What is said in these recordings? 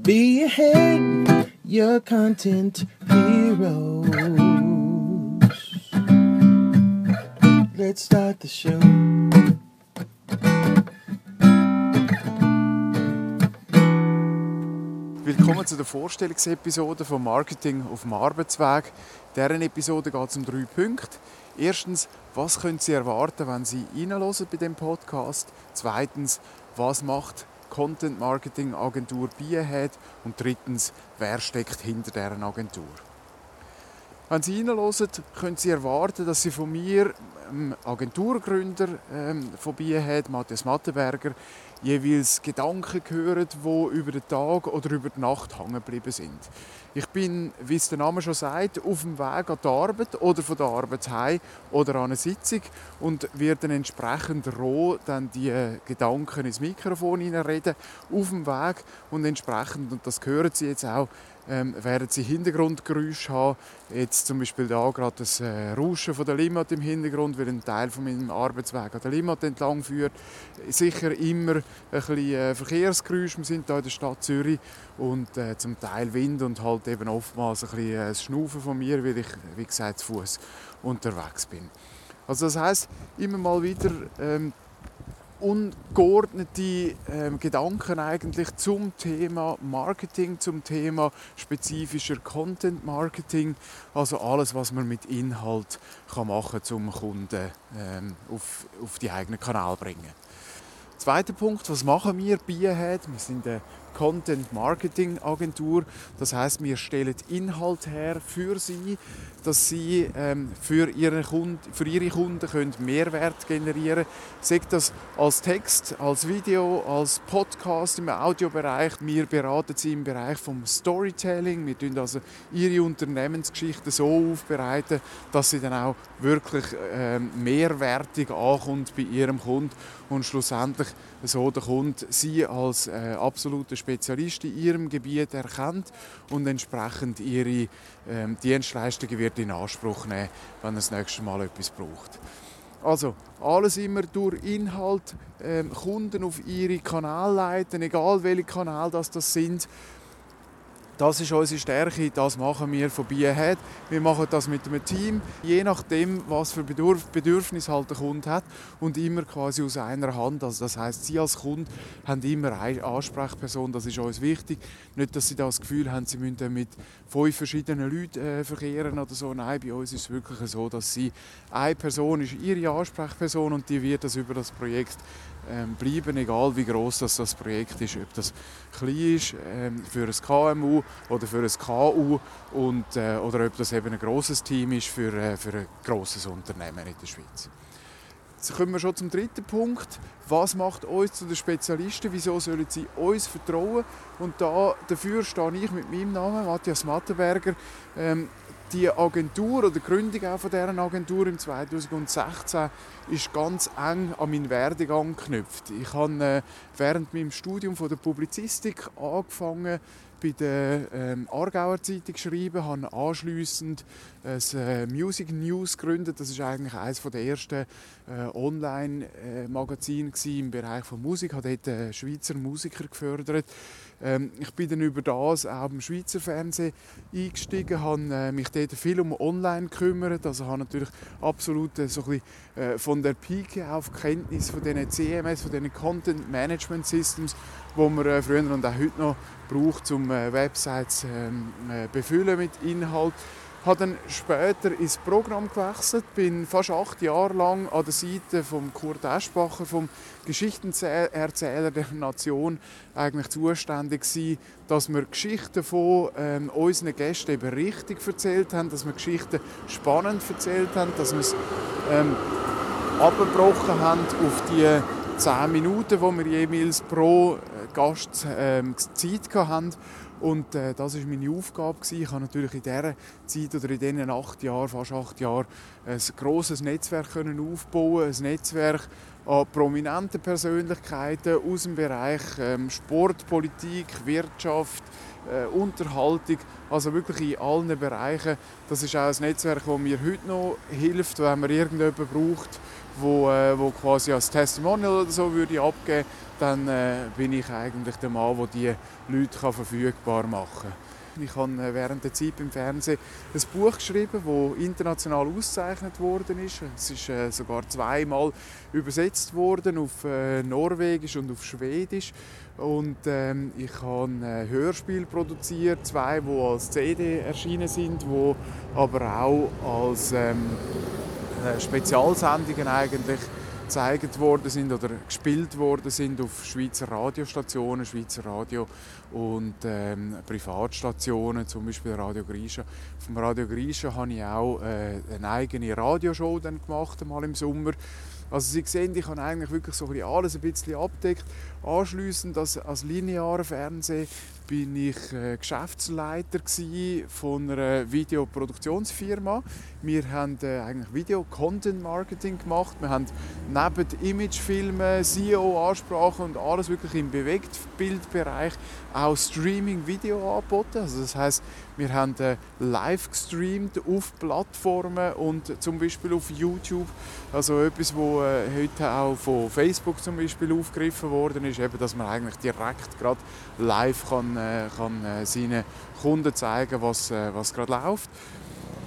Be ahead, your content heroes. Let's start the show. Willkommen zu der Vorstellungsepisode von Marketing auf dem Arbeitsweg. In dieser Episode geht es um drei Punkte. Erstens, was können Sie erwarten, wenn Sie bei dem Podcast? Zweitens, was macht Content Marketing Agentur Biehead? Und drittens, wer steckt hinter deren Agentur? Wenn Sie reinhören, können Sie erwarten, dass Sie von mir, dem Agenturgründer ähm, von Biehead, Matthias Mattenberger, jeweils Gedanken hören, die über den Tag oder über die Nacht hängen geblieben sind. Ich bin, wie es der Name schon sagt, auf dem Weg an die Arbeit oder von der Arbeit heim oder an eine Sitzung und werde dann entsprechend roh dann die Gedanken ins Mikrofon reden auf dem Weg und entsprechend, und das hören Sie jetzt auch, ähm, werden Sie Hintergrundgeräusche haben. Jetzt zum Beispiel da gerade das äh, Rauschen von der Limmat im Hintergrund, weil ein Teil von meinem Arbeitsweg an der Limmat entlang führt. Sicher immer ein bisschen äh, Verkehrsgeräusch. Wir sind hier in der Stadt Zürich und äh, zum Teil Wind und halt eben oftmals ein bisschen äh, Schnaufen von mir, weil ich, wie gesagt, zu Fuß unterwegs bin. Also das heißt immer mal wieder ähm, ungeordnete ähm, Gedanken eigentlich zum Thema Marketing, zum Thema spezifischer Content Marketing, also alles, was man mit Inhalt kann machen zum Kunden ähm, auf, auf die eigenen Kanal bringen. Zweiter Punkt, was machen wir Bierhead? Wir sind eine Content Marketing Agentur. Das heißt, wir stellen Inhalt her für sie, dass sie ähm, für, ihre Kunden, für ihre Kunden können Mehrwert generieren können. Sei das als Text, als Video, als Podcast im Audiobereich. Wir beraten sie im Bereich vom Storytelling. Wir tun also ihre Unternehmensgeschichte so aufbereiten, dass sie dann auch wirklich ähm, mehrwertig ankommt bei ihrem Kunden und schlussendlich so der Kunde sie als äh, absolute Spezialist in ihrem Gebiet erkennt und entsprechend ihre ähm, Dienstleistungen wird in Anspruch nehmen, wenn er das nächste Mal etwas braucht. Also alles immer durch Inhalt, ähm, Kunden auf ihre Kanäle leiten, egal welche Kanäle das, das sind das ist unsere Stärke, das machen wir von Biehead. Wir machen das mit einem Team, je nachdem, was für Bedürfnis halt der Kunde hat und immer quasi aus einer Hand. Also das heißt, Sie als Kunde haben immer eine Ansprechperson, das ist uns wichtig. Nicht, dass Sie das Gefühl haben, Sie müssen mit fünf verschiedenen Leuten äh, verkehren oder so. Nein, bei uns ist es wirklich so, dass Sie eine Person ist Ihre Ansprechperson und die wird das über das Projekt ähm, bleiben, egal wie groß das, das Projekt ist, ob das klein ist ähm, für ein KMU oder für ein KU und, äh, oder ob das eben ein großes Team ist für, äh, für ein großes Unternehmen in der Schweiz. Jetzt kommen wir schon zum dritten Punkt. Was macht uns zu den Spezialisten? Wieso sollen sie uns vertrauen? Und da, dafür stehe ich mit meinem Namen, Matthias Mattenberger, ähm, die Agentur oder die Gründung auch von deren Agentur im 2016 ist ganz eng an meinen Werdegang geknüpft. Ich habe äh, während meinem Studium von der Publizistik angefangen bei der ähm, Aargauer Zeitung geschrieben, habe anschliessend ein äh, Music News gegründet. Das ist eigentlich eines der ersten äh, Online-Magazine äh, im Bereich von Musik. Ich habe dort äh, Schweizer Musiker gefördert. Ähm, ich bin dann über das auch im Schweizer Fernsehen eingestiegen, habe äh, mich dort viel um Online gekümmert, also habe natürlich absolut äh, so ein bisschen, von der Pike auf Kenntnis von diesen CMS, von diesen Content Management Systems, wo man früher und auch heute noch braucht, um Websites ähm, befüllen mit Inhalt. Habe dann später ins Programm gewechselt, bin fast acht Jahre lang an der Seite von Kurt Eschbacher, vom Geschichtenerzähler der Nation, eigentlich zuständig gewesen, dass wir Geschichten von ähm, unseren Gästen eben richtig erzählt haben, dass wir Geschichten spannend erzählt haben, dass wir es ähm, abgebrochen haben auf die zehn Minuten, die wir jeweils pro äh, Gast ähm, Zeit hatten und äh, das war meine Aufgabe. Ich habe natürlich in dieser Zeit oder in diesen acht Jahren, fast acht Jahren, ein grosses Netzwerk können aufbauen Ein Netzwerk an prominenten Persönlichkeiten aus dem Bereich ähm, Sport, Politik, Wirtschaft, äh, Unterhaltung, also wirklich in allen Bereichen. Das ist auch ein Netzwerk, das mir heute noch hilft, wenn man irgendjemanden braucht, wo, äh, wo quasi als Testimonial oder so würde abgeben dann äh, bin ich eigentlich der Mann, der die Leute kann verfügbar machen kann. Ich habe äh, während der Zeit im Fernsehen ein Buch geschrieben, das international ausgezeichnet worden ist. Es ist äh, sogar zweimal übersetzt worden auf äh, Norwegisch und auf Schwedisch. Und ähm, ich habe ein Hörspiel produziert, zwei, die als CD erschienen sind, wo aber auch als ähm, Spezialsendungen eigentlich gezeigt worden sind oder gespielt worden sind auf Schweizer Radiostationen, Schweizer Radio und ähm, Privatstationen, zum Beispiel Radio Grisha. Vom Radio Grisha habe ich auch äh, eine eigene Radioshow dann gemacht, einmal im Sommer. Also Sie sehen, ich habe eigentlich wirklich so alles ein bisschen abdeckt. Anschliessend als, als linearer Fernsehen bin ich äh, Geschäftsleiter von einer Videoproduktionsfirma. Wir haben äh, eigentlich Video-Content-Marketing gemacht. Wir haben neben Imagefilmen, SEO-Ansprachen und alles wirklich im Bewegtbildbereich auch Streaming-Video angeboten. Also das heißt, wir haben äh, live gestreamt auf Plattformen und zum Beispiel auf YouTube. Also etwas, wo heute auch von Facebook zum Beispiel aufgegriffen worden ist, eben, dass man eigentlich direkt gerade live kann, kann äh, seinen Kunden zeigen, was, äh, was gerade läuft.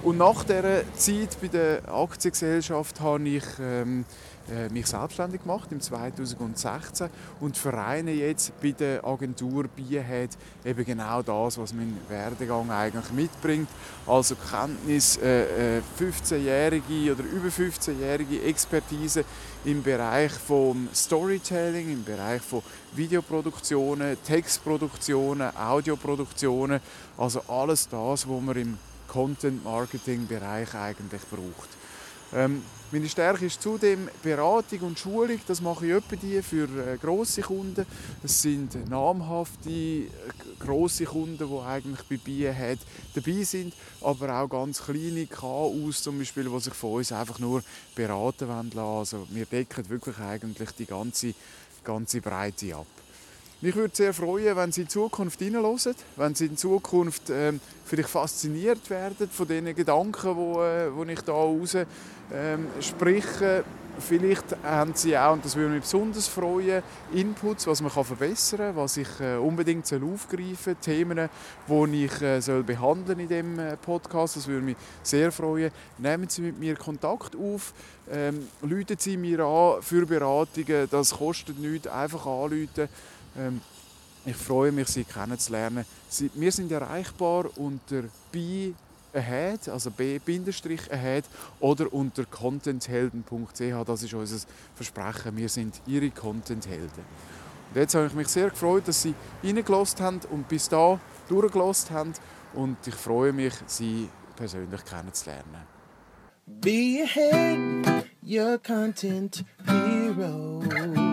Und nach dieser Zeit bei der Aktiengesellschaft habe ich ähm, äh, mich selbstständig gemacht im 2016 und vereine jetzt bei der Agentur Bierhead eben genau das, was mein Werdegang eigentlich mitbringt. Also Kenntnis, äh, 15-jährige äh, oder über 15-jährige Expertise im Bereich von Storytelling, im Bereich von Videoproduktionen, Textproduktionen, Audioproduktionen, also alles das, was man im Content-Marketing-Bereich eigentlich braucht. Ähm, meine Stärke ist zudem Beratung und Schulung. Das mache ich etwa die für äh, grosse Kunden. Es sind namhafte äh, grosse Kunden, die eigentlich bei Biehead dabei sind, aber auch ganz kleine KUs zum Beispiel, die sich von uns einfach nur beraten lassen. Also wir decken wirklich eigentlich die ganze, ganze Breite ab. Mich würde sehr freuen, wenn Sie in Zukunft hineinhören, wenn Sie in Zukunft ähm, vielleicht fasziniert werden von den Gedanken, die, äh, die ich hier raus ähm, spreche. Vielleicht haben Sie auch, und das würde mich besonders freuen, Inputs, was man kann verbessern kann, was ich äh, unbedingt soll aufgreifen soll, Themen, die ich äh, soll behandeln in diesem äh, Podcast. Das würde mich sehr freuen. Nehmen Sie mit mir Kontakt auf, ähm, Sie mir an für Beratungen, das kostet nichts, einfach anrufen. Ähm, ich freue mich, Sie kennenzulernen. Wir sind erreichbar unter bi ahead, also b-ahead oder unter contenthelden.ch. Das ist unser Versprechen. Wir sind Ihre Contenthelden. Und jetzt habe ich mich sehr gefreut, dass Sie reingelassen haben und bis da durchgelassen haben. Und ich freue mich, Sie persönlich kennenzulernen. Be ahead, your content hero.